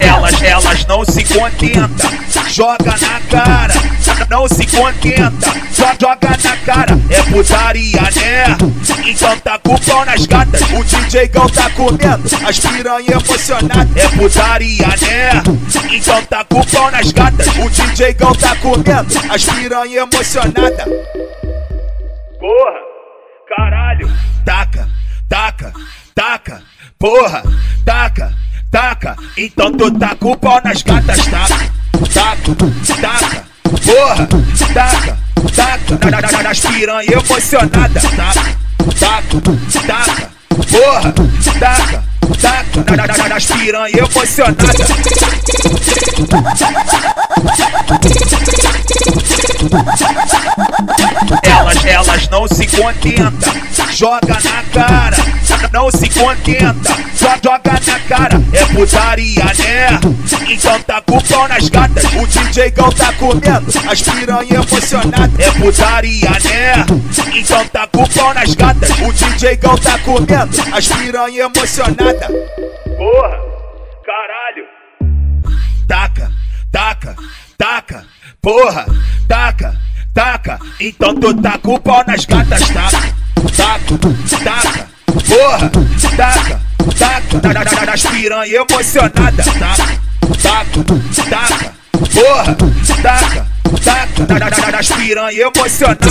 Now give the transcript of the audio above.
Elas, elas não se contentam, joga na cara, não se contenta, só joga na cara, é putaria, né? Então tá com o pau nas gatas, o DJ Gão tá comendo, as piranha emocionada, é putaria, né? Então tá com o pau nas gatas, o DJ Gão tá comendo, as piranha emocionada. Porra, taca, porra, taca, taca, então tu tá com o pau nas gatas, taca, taca, taca, porra, taca, taca, na, na, na, nas piranha emocionada, taca, taca, taca, porra, taca, taca, na, na, nas piranha emocionada. Elas, elas não se contentam, joga na cara, não se contenta, só joga na cara, é putaria, né? Então tá com o pau nas gatas, o DJ Gão tá comendo, as piranha emocionada, é putaria, né? Então tá com o pau nas gatas, o DJ Gão tá comendo, as piranha emocionada. Porra, caralho. Taca, taca, taca, porra, taca, taca. Então tu tá com o pau nas gatas, taca, taca, taca, porra, taca, taca. Na, na, na, nas piranha emocionada, taca, taca, taca, porra, taca, taca. Na, na, na, nas piranha emocionada.